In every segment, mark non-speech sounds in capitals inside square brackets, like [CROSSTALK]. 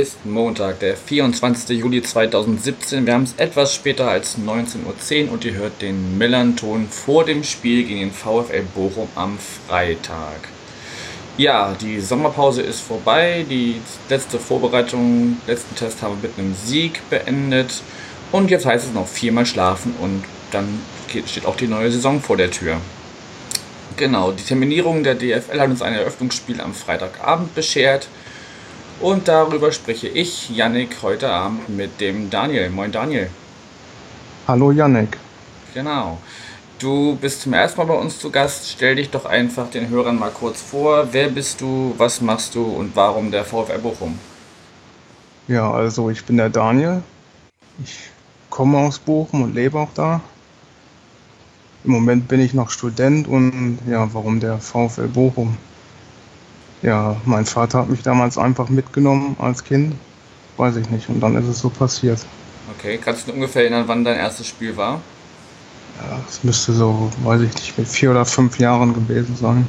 ist Montag, der 24. Juli 2017. Wir haben es etwas später als 19.10 Uhr und ihr hört den Millanton vor dem Spiel gegen den VfL Bochum am Freitag. Ja, die Sommerpause ist vorbei. Die letzte Vorbereitung, letzten Test haben wir mit einem Sieg beendet. Und jetzt heißt es noch viermal schlafen und dann steht auch die neue Saison vor der Tür. Genau, die Terminierung der DFL hat uns ein Eröffnungsspiel am Freitagabend beschert. Und darüber spreche ich, Yannick, heute Abend mit dem Daniel. Moin Daniel. Hallo Yannick. Genau. Du bist zum ersten Mal bei uns zu Gast. Stell dich doch einfach den Hörern mal kurz vor. Wer bist du, was machst du und warum der VfR Bochum? Ja, also ich bin der Daniel. Ich komme aus Bochum und lebe auch da. Im Moment bin ich noch Student und ja, warum der VfL Bochum? Ja, mein Vater hat mich damals einfach mitgenommen als Kind. Weiß ich nicht. Und dann ist es so passiert. Okay, kannst du ungefähr erinnern, wann dein erstes Spiel war? Ja, es müsste so, weiß ich nicht, mit vier oder fünf Jahren gewesen sein.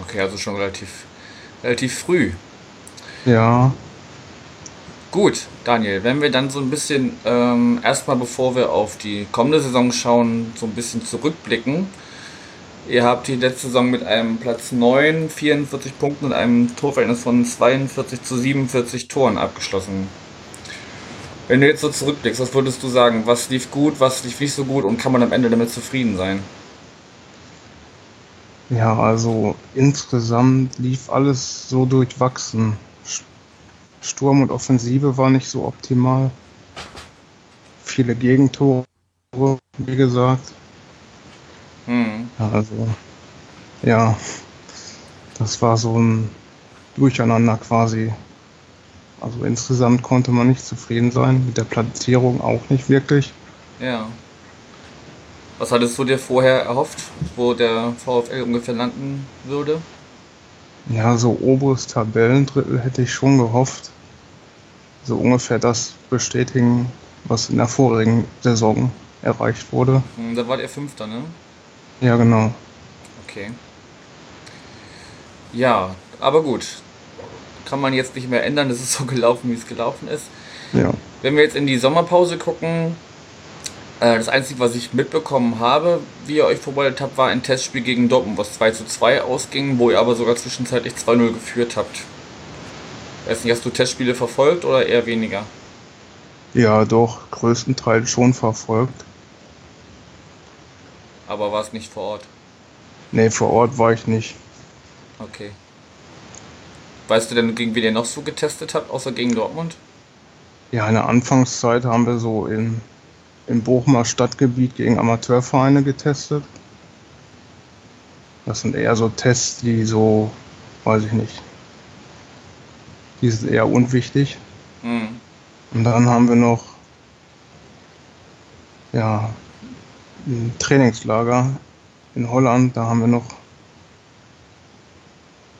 Okay, also schon relativ, relativ früh. Ja. Gut, Daniel, wenn wir dann so ein bisschen, ähm, erstmal bevor wir auf die kommende Saison schauen, so ein bisschen zurückblicken. Ihr habt die letzte Saison mit einem Platz 9, 44 Punkten und einem Torverhältnis von 42 zu 47 Toren abgeschlossen. Wenn du jetzt so zurückblickst, was würdest du sagen? Was lief gut, was lief nicht so gut und kann man am Ende damit zufrieden sein? Ja, also insgesamt lief alles so durchwachsen. Sturm und Offensive war nicht so optimal. Viele Gegentore, wie gesagt. Mhm. Also, ja, das war so ein Durcheinander quasi. Also insgesamt konnte man nicht zufrieden sein, mit der Platzierung auch nicht wirklich. Ja. Was hattest du dir vorher erhofft, wo der VfL ungefähr landen würde? Ja, so oberes Tabellendrittel hätte ich schon gehofft. So ungefähr das bestätigen, was in der vorigen Saison erreicht wurde. Hm, da war der Fünfter, ne? Ja, genau. Okay. Ja, aber gut. Kann man jetzt nicht mehr ändern, es ist so gelaufen, wie es gelaufen ist. Ja. Wenn wir jetzt in die Sommerpause gucken, äh, das Einzige, was ich mitbekommen habe, wie ihr euch vorbereitet habt, war ein Testspiel gegen Dortmund, was 2 zu 2 ausging, wo ihr aber sogar zwischenzeitlich 2-0 geführt habt. Weiß nicht, hast du Testspiele verfolgt oder eher weniger? Ja, doch, größtenteils schon verfolgt. Aber warst nicht vor Ort? Nee, vor Ort war ich nicht. Okay. Weißt du denn, gegen wen ihr noch so getestet habt, außer gegen Dortmund? Ja, in der Anfangszeit haben wir so in, im Bochumer Stadtgebiet gegen Amateurvereine getestet. Das sind eher so Tests, die so, weiß ich nicht, die sind eher unwichtig. Mhm. Und dann haben wir noch, ja, ein Trainingslager in Holland. Da haben wir noch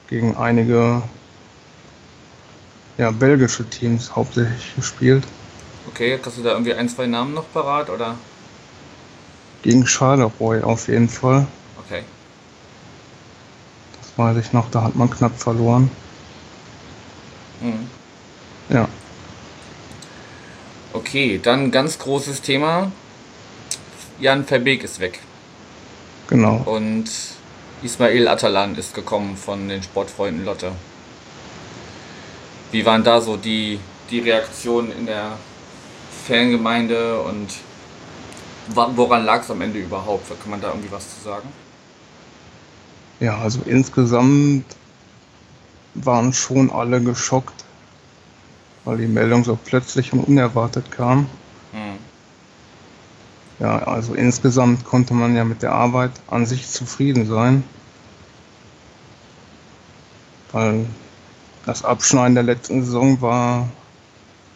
gegen einige ja, belgische Teams hauptsächlich gespielt. Okay, hast du da irgendwie ein, zwei Namen noch parat oder? Gegen Charleroi auf jeden Fall. Okay. Das weiß ich noch, da hat man knapp verloren. Mhm. Ja. Okay, dann ganz großes Thema. Jan Verbeek ist weg. Genau. Und Ismail Atalan ist gekommen von den Sportfreunden Lotte. Wie waren da so die, die Reaktionen in der Fangemeinde und woran lag es am Ende überhaupt? Kann man da irgendwie was zu sagen? Ja, also insgesamt waren schon alle geschockt, weil die Meldung so plötzlich und unerwartet kam. Ja, also insgesamt konnte man ja mit der Arbeit an sich zufrieden sein. Weil das Abschneiden der letzten Saison war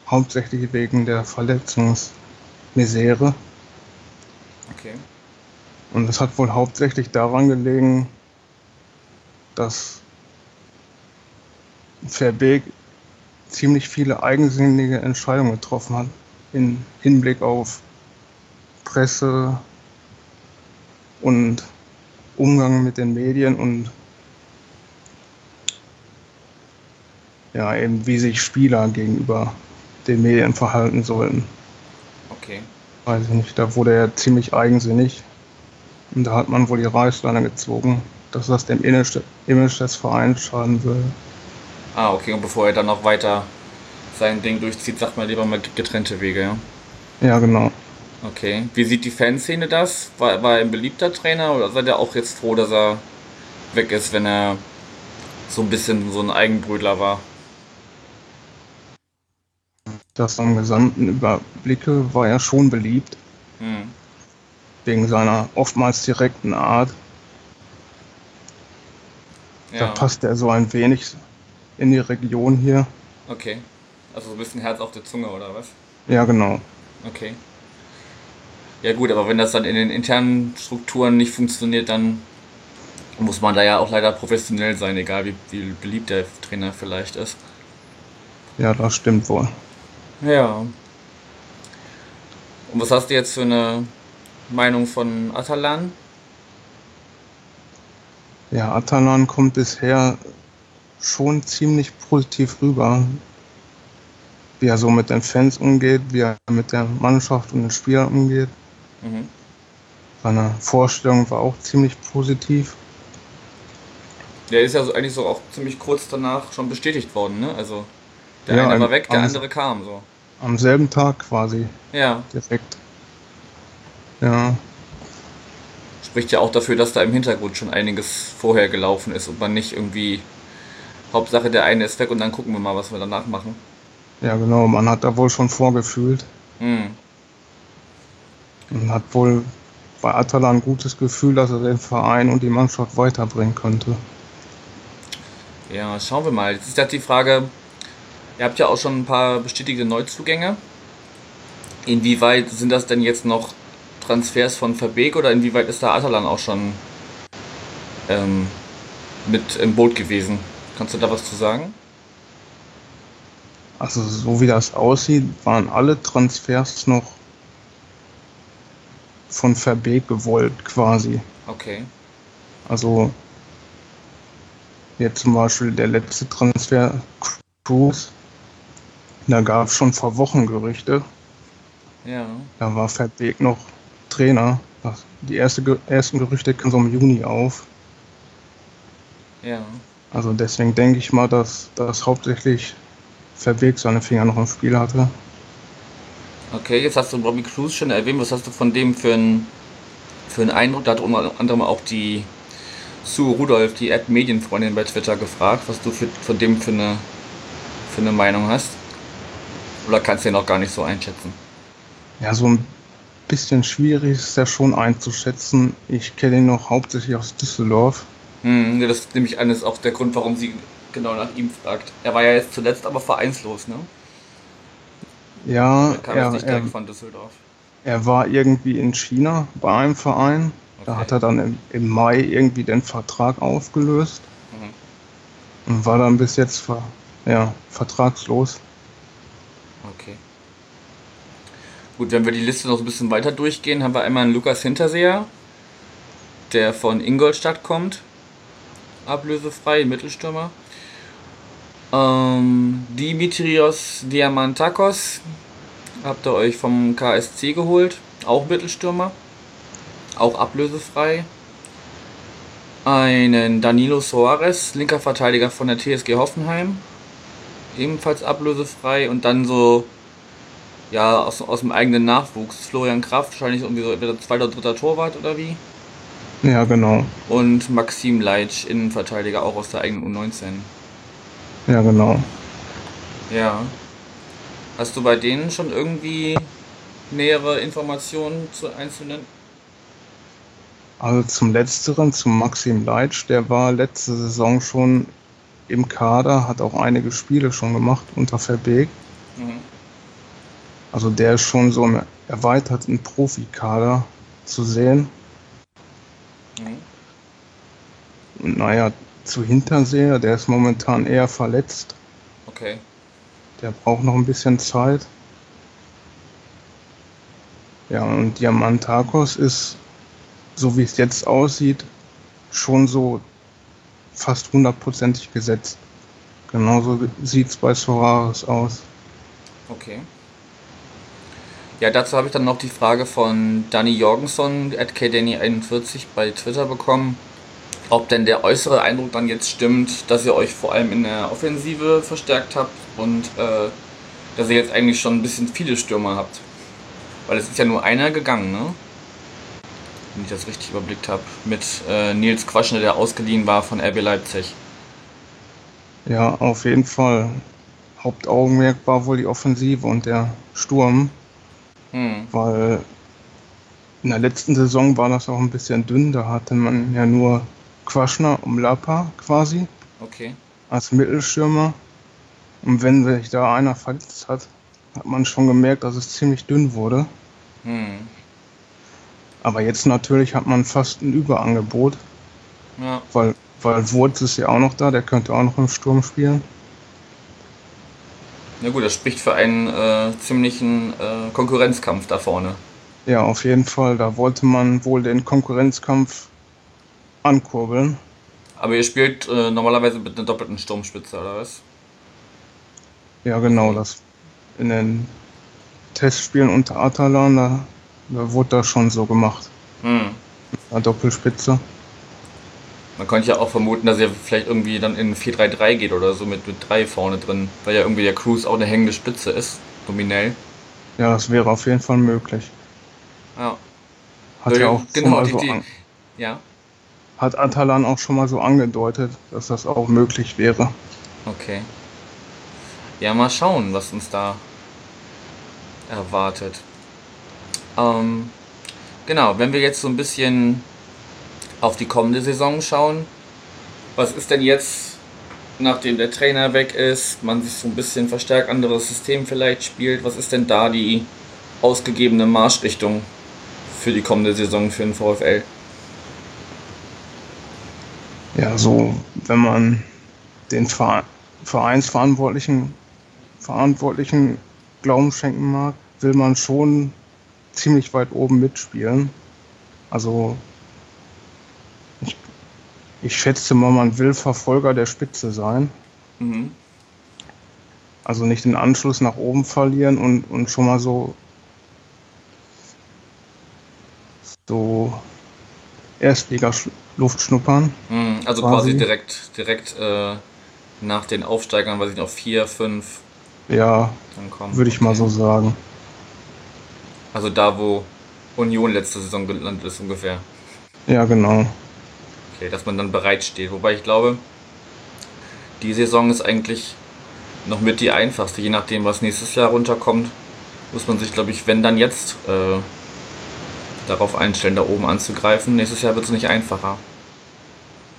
hauptsächlich wegen der Verletzungsmisere. Okay. Und es hat wohl hauptsächlich daran gelegen, dass Verbeek ziemlich viele eigensinnige Entscheidungen getroffen hat in Hinblick auf Presse und Umgang mit den Medien und ja, eben wie sich Spieler gegenüber den Medien verhalten sollten. Okay. Weiß ich nicht, da wurde er ziemlich eigensinnig und da hat man wohl die Reißleine gezogen, dass das dem Image Image des Vereins schaden würde. Ah, okay, und bevor er dann noch weiter sein Ding durchzieht, sagt man lieber mal getrennte Wege, ja? Ja, genau. Okay. Wie sieht die Fanszene das? War, war er ein beliebter Trainer oder seid ihr auch jetzt froh, dass er weg ist, wenn er so ein bisschen so ein Eigenbrötler war? Das am gesamten Überblicke war er schon beliebt, Hm. wegen seiner oftmals direkten Art. Da Ja. passt er so ein wenig in die Region hier. Okay. Also so ein bisschen Herz auf der Zunge oder was? Ja, genau. Okay. Ja gut, aber wenn das dann in den internen Strukturen nicht funktioniert, dann muss man da ja auch leider professionell sein, egal wie, wie beliebt der Trainer vielleicht ist. Ja, das stimmt wohl. Ja. Und was hast du jetzt für eine Meinung von Atalan? Ja, Atalan kommt bisher schon ziemlich positiv rüber, wie er so mit den Fans umgeht, wie er mit der Mannschaft und den Spielern umgeht. Mhm. Seine Vorstellung war auch ziemlich positiv. Der ist ja so eigentlich so auch ziemlich kurz danach schon bestätigt worden, ne? Also der Ja, eine war weg, der am- andere kam so. Am selben Tag quasi Ja. direkt. Ja, Spricht ja auch dafür, dass da im Hintergrund schon einiges vorher gelaufen ist und man nicht irgendwie Hauptsache der eine ist weg und dann gucken wir mal, was wir danach machen. ja genau, man hat da wohl schon vorgefühlt Hm. Und hat wohl bei Atalan ein gutes Gefühl, dass er den Verein und die Mannschaft weiterbringen könnte. Ja, schauen wir mal. Jetzt ist halt die Frage, ihr habt ja auch schon ein paar bestätigte Neuzugänge. Inwieweit sind das denn jetzt noch Transfers von Verbeek oder inwieweit ist da Atalan auch schon ähm, mit im Boot gewesen? Kannst du da was zu sagen? Also so wie das aussieht, waren alle Transfers noch von Verbeek gewollt quasi. Okay. Also jetzt zum Beispiel der letzte Transfer Cruz, da gab es schon vor Wochen Gerüchte. Ja. Da war Verbeek noch Trainer. Das, die erste, ersten Gerüchte kamen so im Juni auf. Ja. Also deswegen denke ich mal, dass, dass hauptsächlich Verbeek seine Finger noch im Spiel hatte. Okay, jetzt hast du Bobby Cruz schon erwähnt. Was hast du von dem für einen für einen Eindruck? Da hat unter anderem auch die Sue Rudolph, die Ad Medienfreundin bei Twitter gefragt, was du für, von dem für eine, für eine Meinung hast. Oder kannst du den noch gar nicht so einschätzen? Ja, so ein bisschen schwierig ist er schon einzuschätzen. Ich kenne ihn noch hauptsächlich aus Düsseldorf. Hm, das nehme ich an, ist auch der Grund, warum sie genau nach ihm fragt. Er war ja jetzt zuletzt aber vereinslos, ne? Ja, Er kam er, nicht er, direkt von Düsseldorf. er war irgendwie in China bei einem Verein. Da Okay. hat er dann im, im Mai irgendwie den Vertrag aufgelöst Mhm. und war dann bis jetzt ver, ja, vertragslos. Okay. Gut, wenn wir die Liste noch ein bisschen weiter durchgehen, haben wir einmal einen Lukas Hinterseher, der von Ingolstadt kommt. Ablösefrei, Mittelstürmer. Ähm, Dimitrios Diamantakos habt ihr euch vom KSC geholt. Auch Mittelstürmer. Auch ablösefrei. Einen Danilo Soares, linker Verteidiger von der TSG Hoffenheim ebenfalls ablösefrei und dann so ja aus, aus dem eigenen Nachwuchs Florian Kraft wahrscheinlich irgendwie so entweder zweiter dritter Torwart oder wie Ja, genau. und Maxim Leitsch Innenverteidiger auch aus der eigenen U19 Ja, genau. ja hast du bei denen schon irgendwie nähere Informationen zu einzelnen Also zum Letzteren, zum Maxim Leitsch, der war letzte Saison schon im Kader, hat auch einige Spiele schon gemacht unter Verbeek. mhm. Also der ist schon so im erweiterten Profikader zu sehen. Mhm. Und naja, zu Hinterseher, der ist momentan eher verletzt. okay der braucht noch ein bisschen Zeit. Ja, und Diamantakos ist, so wie es jetzt aussieht, schon so fast hundertprozentig gesetzt. Genauso sieht es bei Solaris aus. Okay. Ja, dazu habe ich dann noch die Frage von Danny Jorgensen, at kdanny41 bei Twitter bekommen, ob denn der äußere Eindruck dann jetzt stimmt, dass ihr euch vor allem in der Offensive verstärkt habt und äh, dass ihr jetzt eigentlich schon ein bisschen viele Stürmer habt. Weil es ist ja nur einer gegangen, ne? Wenn ich das richtig überblickt habe. Mit äh, Nils Quaschner, der ausgeliehen war von RB Leipzig. Ja, auf jeden Fall. Hauptaugenmerk war wohl die Offensive und der Sturm. Hm. Weil in der letzten Saison war das auch ein bisschen dünn. Da hatte man ja nur Quaschner und Lapa quasi. Okay. Als Mittelstürmer. Und wenn sich da einer verletzt hat, hat man schon gemerkt, dass es ziemlich dünn wurde. Hm. Aber jetzt natürlich hat man fast ein Überangebot. Ja. Weil, weil Wurz ist ja auch noch da, der könnte auch noch im Sturm spielen. Na gut, das spricht für einen äh, ziemlichen äh, Konkurrenzkampf da vorne. Ja, auf jeden Fall. Da wollte man wohl den Konkurrenzkampf ankurbeln. Aber ihr spielt äh, normalerweise mit einer doppelten Sturmspitze, oder was? Ja, genau. Das in den Testspielen unter Atalan, da, da wurde das schon so gemacht. Hm. Eine Doppelspitze. Man könnte ja auch vermuten, dass er vielleicht irgendwie dann in 4-3-3 geht oder so mit, mit 3 vorne drin, weil ja irgendwie der Cruise auch eine hängende Spitze ist, nominell. Ja, das wäre auf jeden Fall möglich. Ja. Hat ja auch genau, die, die, ja. Hat Atalan auch schon mal so angedeutet, dass das auch möglich wäre. Okay. Ja, mal schauen, was uns da erwartet. Ähm, genau, wenn wir jetzt so ein bisschen auf die kommende Saison schauen, was ist denn jetzt, nachdem der Trainer weg ist, man sich so ein bisschen verstärkt anderes System vielleicht spielt, was ist denn da die ausgegebene Marschrichtung für die kommende Saison für den VfL? Ja, so, wenn man den Vereinsverantwortlichen Verantwortlichen Glauben schenken mag, will man schon ziemlich weit oben mitspielen. Also ich, ich schätze mal, man will Verfolger der Spitze sein. Mhm. Also nicht den Anschluss nach oben verlieren und, und schon mal so so Erstliga-Luft schnuppern. Mhm, also quasi, quasi direkt, direkt äh, nach den Aufsteigern, weiß ich noch, vier, fünf ja, würde ich mal so sagen. Also da, wo Union letzte Saison gelandet ist ungefähr. Ja, genau. Okay, dass man dann bereit steht. Wobei ich glaube, die Saison ist eigentlich noch mit die einfachste. Je nachdem, was nächstes Jahr runterkommt, muss man sich, glaube ich, wenn dann jetzt äh, darauf einstellen, da oben anzugreifen. Nächstes Jahr wird es nicht einfacher.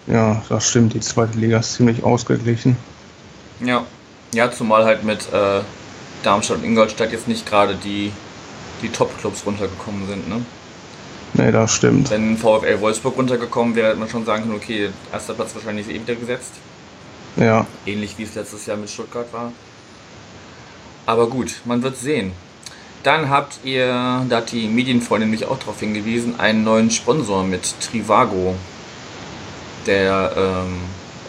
Ja, das stimmt. Die zweite Liga ist ziemlich ausgeglichen. Ja, ja, zumal halt mit äh, Darmstadt und Ingolstadt jetzt nicht gerade die, die Top-Clubs runtergekommen sind, ne? Nee, das stimmt. Wenn VfL Wolfsburg runtergekommen wäre, hätte man schon sagen können, okay, erster Platz wahrscheinlich ist eh wieder gesetzt. Ja. Ähnlich wie es letztes Jahr mit Stuttgart war. Aber gut, man wird sehen. Dann habt ihr, da hat die Medienfreundin mich auch darauf hingewiesen, einen neuen Sponsor mit Trivago, der ähm,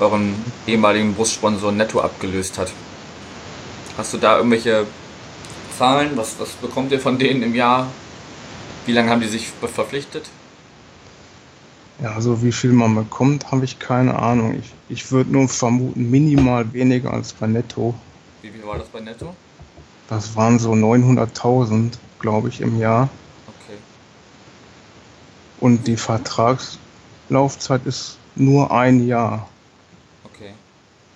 euren ehemaligen Brustsponsor Netto abgelöst hat. Hast du da irgendwelche Zahlen? Was, was bekommt ihr von denen im Jahr? Wie lange haben die sich verpflichtet? Ja, also wie viel man bekommt, habe ich keine Ahnung. Ich, ich würde nur vermuten, minimal weniger als bei Netto. Wie viel war das bei Netto? Das waren so 900.000, glaube ich, im Jahr. Okay. Und die Vertragslaufzeit ist nur ein Jahr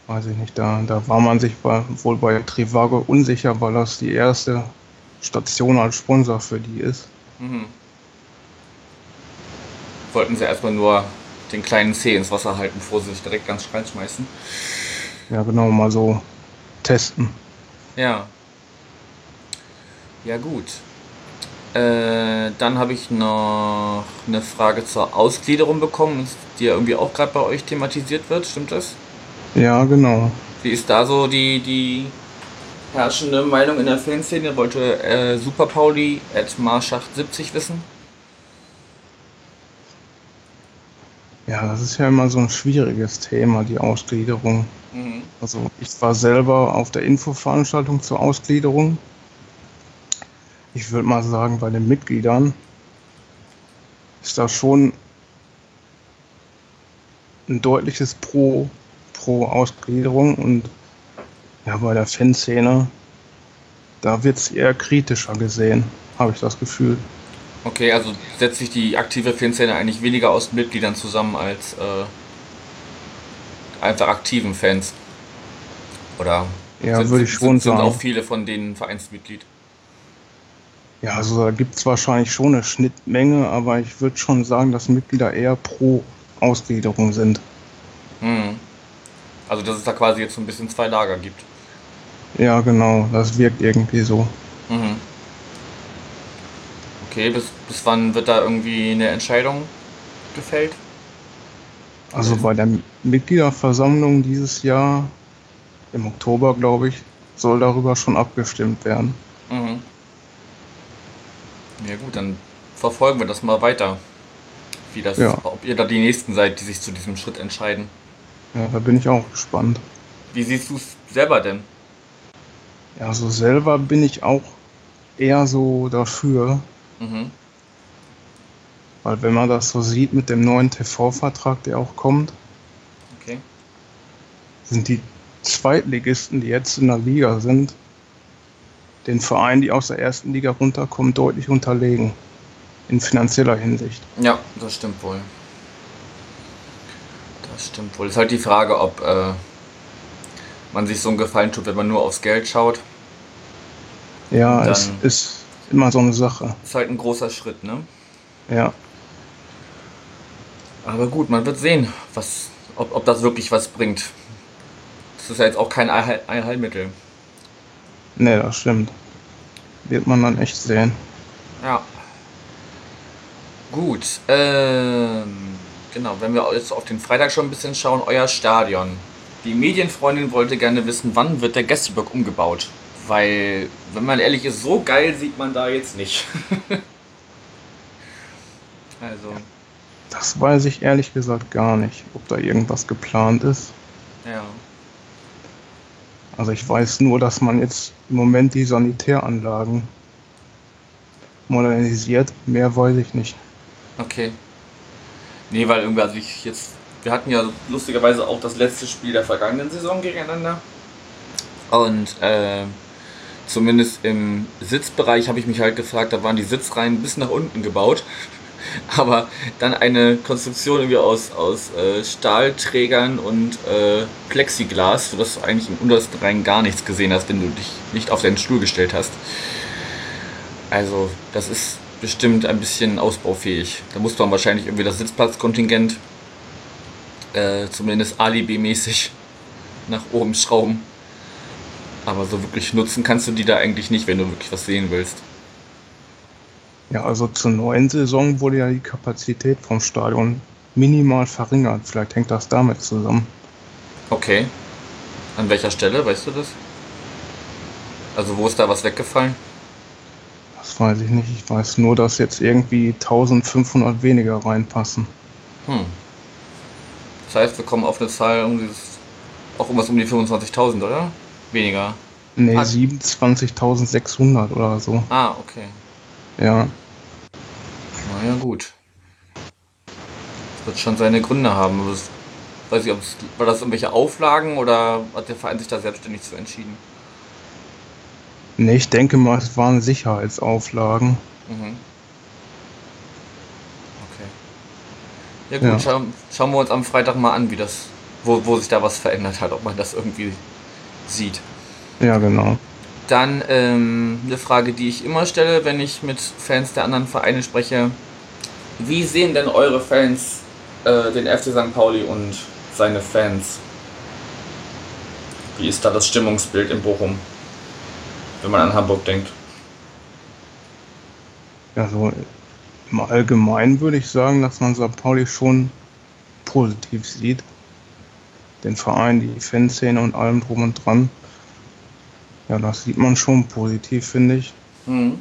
weiß ich nicht, da, da war man sich bei, wohl bei Trivago unsicher, weil das die erste Station als Sponsor für die ist. Mhm. Wollten sie erstmal nur den kleinen C ins Wasser halten, bevor sie sich direkt ganz reinschmeißen. Ja, genau, mal so testen. Ja. Ja, gut. Äh, dann habe ich noch eine Frage zur Ausgliederung bekommen, die ja irgendwie auch gerade bei euch thematisiert wird. Stimmt das? Ja, genau. Wie ist da so die, die herrschende Meinung in der Fanszene wollte äh, Super Pauli at Marschacht 70 wissen. Ja, das ist ja immer so ein schwieriges Thema, die Ausgliederung. Mhm. Also ich war selber auf der Infoveranstaltung zur Ausgliederung. Ich würde mal sagen, bei den Mitgliedern ist da schon ein deutliches Pro, Pro Ausgliederung und ja, bei der Fanszene, da wird es eher kritischer gesehen, habe ich das Gefühl. Okay, also setzt sich die aktive Fanszene eigentlich weniger aus Mitgliedern zusammen als äh, einfach aktiven Fans? Oder ja, sind, würde ich schon sind, sagen. Sind auch viele von denen Vereinsmitglied? Ja, also da gibt es wahrscheinlich schon eine Schnittmenge, aber ich würde schon sagen, dass Mitglieder eher pro Ausgliederung sind. Hm. Also dass es da quasi jetzt so ein bisschen zwei Lager gibt. Ja, genau, das wirkt irgendwie so. Mhm. Okay, bis, bis wann wird da irgendwie eine Entscheidung gefällt? Also bei der Mitgliederversammlung dieses Jahr, im Oktober glaube ich, soll darüber schon abgestimmt werden. Mhm. Ja gut, dann verfolgen wir das mal weiter. Wie das, ja. ob ihr da die Nächsten seid, die sich zu diesem Schritt entscheiden. Ja, da bin ich auch gespannt. Wie siehst du es selber denn? Ja, so selber bin ich auch eher so dafür. Mhm. Weil wenn man das so sieht mit dem neuen TV-Vertrag, der auch kommt, okay. sind die Zweitligisten, die jetzt in der Liga sind, den Vereinen, die aus der ersten Liga runterkommen, deutlich unterlegen. In finanzieller Hinsicht. Ja, das stimmt wohl. Das stimmt wohl. Ist halt die Frage, ob äh, man sich so einen Gefallen tut, wenn man nur aufs Geld schaut. Ja, es ist immer so eine Sache. Ist halt ein großer Schritt, ne? Ja. Aber gut, man wird sehen, was, ob, ob das wirklich was bringt. Das ist ja jetzt auch kein Allheilmittel. Ne, das stimmt. Wird man dann echt sehen. Ja. Gut. Ähm, genau, wenn wir jetzt auf den Freitag schon ein bisschen schauen, euer Stadion. Die Medienfreundin wollte gerne wissen, wann wird der Gästeblock umgebaut? Weil, wenn man ehrlich ist, so geil sieht man da jetzt nicht. [LAUGHS] also. Das weiß ich ehrlich gesagt gar nicht, ob da irgendwas geplant ist. Ja. Also ich weiß nur, dass man jetzt im Moment die Sanitäranlagen modernisiert. Mehr weiß ich nicht. Okay. Nee, weil irgendwie, also ich jetzt, wir hatten ja lustigerweise auch das letzte Spiel der vergangenen Saison gegeneinander. Und äh, zumindest im Sitzbereich habe ich mich halt gefragt, da waren die Sitzreihen bis nach unten gebaut [LAUGHS] aber dann eine Konstruktion irgendwie aus, aus äh, Stahlträgern und äh, Plexiglas, sodass du eigentlich im untersten Rang gar nichts gesehen hast, wenn du dich nicht auf deinen Stuhl gestellt hast. Also, das ist bestimmt ein bisschen ausbaufähig. Da muss man wahrscheinlich irgendwie das Sitzplatzkontingent äh, zumindest alibi-mäßig [LAUGHS] nach oben schrauben. Aber so wirklich nutzen kannst du die da eigentlich nicht, wenn du wirklich was sehen willst. Ja, also zur neuen Saison wurde ja die Kapazität vom Stadion minimal verringert. Vielleicht hängt das damit zusammen. Okay. An welcher Stelle, weißt du das? Also wo ist da was weggefallen? Das weiß ich nicht. Ich weiß nur, dass jetzt irgendwie 1500 weniger reinpassen. Hm. Das heißt, wir kommen auf eine Zahl um dieses, auch irgendwas um die 25.000, oder? Weniger. Nee, ah. 27.600 oder so. Ah, okay. Ja. Naja, gut. Das wird schon seine Gründe haben. Das, weiß ich, war das irgendwelche Auflagen oder hat der Verein sich da selbstständig zu entschieden? Nee, ich denke mal, es waren Sicherheitsauflagen. Mhm. Okay. Ja gut, ja. Schau, schauen wir uns am Freitag mal an, wie das, wo, wo sich da was verändert hat, ob man das irgendwie sieht. Ja, genau. Dann ähm, eine Frage, die ich immer stelle, wenn ich mit Fans der anderen Vereine spreche. Wie sehen denn eure Fans äh, den FC St. Pauli und seine Fans? Wie ist da das Stimmungsbild in Bochum, wenn man an Hamburg denkt? Ja, so im Allgemeinen würde ich sagen, dass man St. Pauli schon positiv sieht. Den Verein, die Fanszene und allem drum und dran Ja, das sieht man schon positiv, finde ich. Mhm.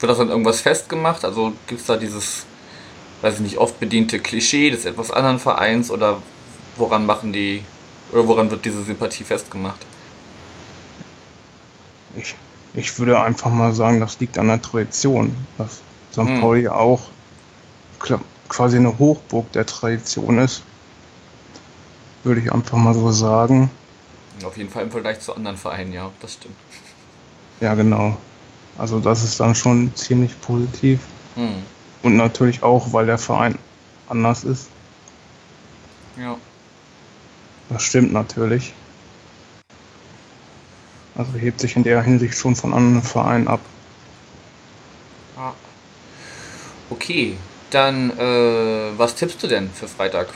Wird das dann irgendwas festgemacht? Also gibt es da dieses, weiß ich nicht, oft bediente Klischee des etwas anderen Vereins oder woran machen die, oder woran wird diese Sympathie festgemacht? Ich, ich würde einfach mal sagen, das liegt an der Tradition. Dass St. Hm. Pauli auch quasi eine Hochburg der Tradition ist. Würde ich einfach mal so sagen. Auf jeden Fall im Vergleich zu anderen Vereinen, ja, das stimmt. Ja, genau. Also das ist dann schon ziemlich positiv. Hm. Und natürlich auch, weil der Verein anders ist. Ja. Das stimmt natürlich. Also hebt sich in der Hinsicht schon von anderen Vereinen ab. Ah. Okay, dann äh, was tippst du denn für Freitag?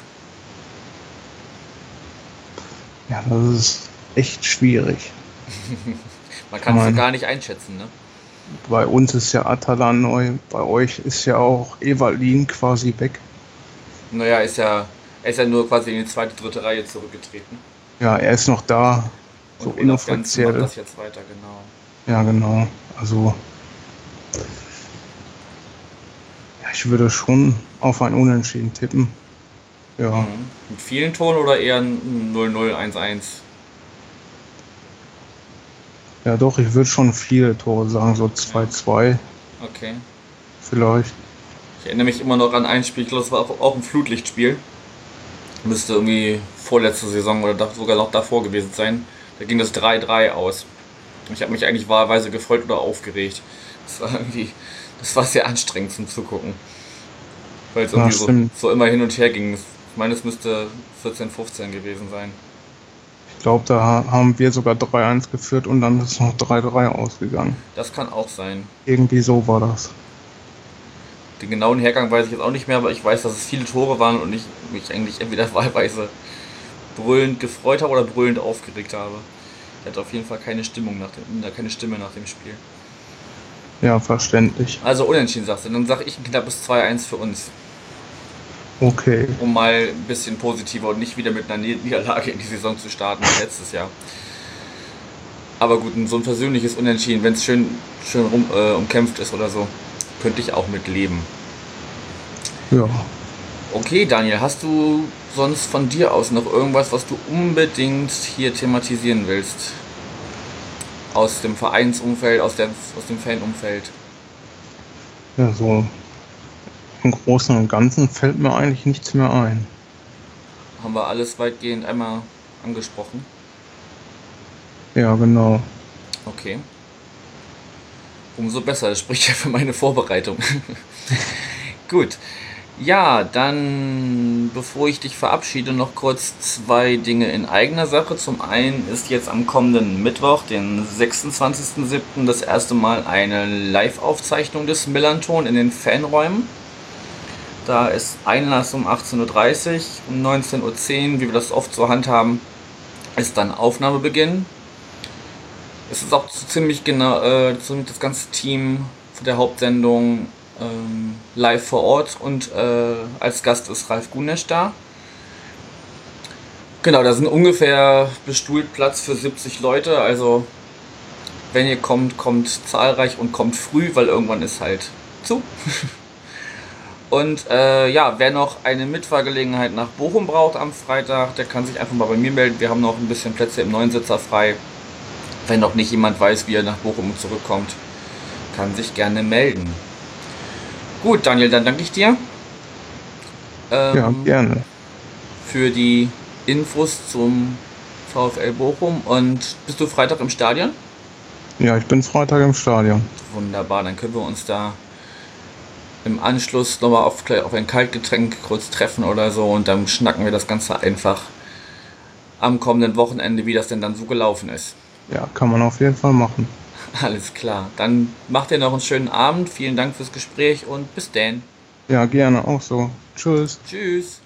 Ja, das ist echt schwierig. [LAUGHS] Man kann es ja Nein. gar nicht einschätzen, ne? Bei uns ist ja Atala neu, bei euch ist ja auch Evalin quasi weg. Naja, ist ja, er ist ja nur quasi in die zweite, dritte Reihe zurückgetreten. Ja, er ist noch da, so Und macht inoffiziell. das jetzt weiter, genau. Ja, genau. Also. Ja, ich würde schon auf ein Unentschieden tippen. Ja, Mhm. Mit vielen Toren oder eher ein 0-0-1-1? Ja doch, ich würde schon viele Tore sagen, so 2-2 Okay. vielleicht. Ich erinnere mich immer noch an ein Spiel, ich glaube, das war auch, auch ein Flutlichtspiel. Müsste irgendwie vorletzte Saison oder sogar noch davor gewesen sein. Da ging das 3-3 aus. Ich habe mich eigentlich wahlweise gefreut oder aufgeregt. Das war irgendwie, das war sehr anstrengend zum Zugucken. Weil es irgendwie so, so immer hin und her ging. Ich meine, es müsste 14, 15 gewesen sein. Ich glaube, da ha- haben wir sogar 3-1 geführt und dann ist noch 3-3 ausgegangen. Das kann auch sein. Irgendwie so war das. Den genauen Hergang weiß ich jetzt auch nicht mehr, aber ich weiß, dass es viele Tore waren und ich mich eigentlich entweder [LAUGHS] wahlweise brüllend gefreut habe oder brüllend aufgeregt habe. Ich hatte auf jeden Fall keine Stimmung nach dem, keine Stimme nach dem Spiel. Ja, verständlich. Also unentschieden sagst du, dann sage ich ein knappes 2-1 für uns, Okay. um mal ein bisschen positiver und nicht wieder mit einer Niederlage in die Saison zu starten wie letztes Jahr. Aber gut, so ein persönliches Unentschieden, wenn es schön, schön rum, äh, umkämpft ist oder so, könnte ich auch mit leben. Ja. Okay, Daniel, hast du sonst von dir aus noch irgendwas, was du unbedingt hier thematisieren willst? Aus dem Vereinsumfeld, aus, der, aus dem Fanumfeld? Ja, so im Großen und Ganzen fällt mir eigentlich nichts mehr ein. Haben wir alles weitgehend einmal angesprochen? Ja, genau. Okay. Umso besser, das spricht ja für meine Vorbereitung. [LAUGHS] Gut. Ja, dann, bevor ich dich verabschiede, noch kurz zwei Dinge in eigener Sache. Zum einen ist jetzt am kommenden Mittwoch, den 26.07., das erste Mal eine Live-Aufzeichnung des Millanton in den Fanräumen. Da ist Einlass um 18.30 Uhr, um 19.10 Uhr, wie wir das oft so handhaben, ist dann Aufnahmebeginn. Es ist auch ziemlich genau, äh, das ganze Team der Hauptsendung ähm, live vor Ort und äh, als Gast ist Ralf Gunesch da. Genau, da sind ungefähr bestuhlt Platz für 70 Leute, also wenn ihr kommt, kommt zahlreich und kommt früh, weil irgendwann ist halt zu. [LAUGHS] Und äh, ja, wer noch eine Mitfahrgelegenheit nach Bochum braucht am Freitag, der kann sich einfach mal bei mir melden. Wir haben noch ein bisschen Plätze im Neunsitzer frei. Wenn noch nicht jemand weiß, wie er nach Bochum zurückkommt, kann sich gerne melden. Gut, Daniel, dann danke ich dir. Ähm, Ja, gerne. Für die Infos zum VfL Bochum. Und bist du Freitag im Stadion? Ja, ich bin Freitag im Stadion. Wunderbar, dann können wir uns da im Anschluss nochmal auf, auf ein Kaltgetränk kurz treffen oder so und dann schnacken wir das Ganze einfach am kommenden Wochenende, wie das denn dann so gelaufen ist. Ja, kann man auf jeden Fall machen. [LAUGHS] Alles klar. Dann macht ihr noch einen schönen Abend. Vielen Dank fürs Gespräch und bis dann. Ja, gerne auch so. Tschüss. Tschüss.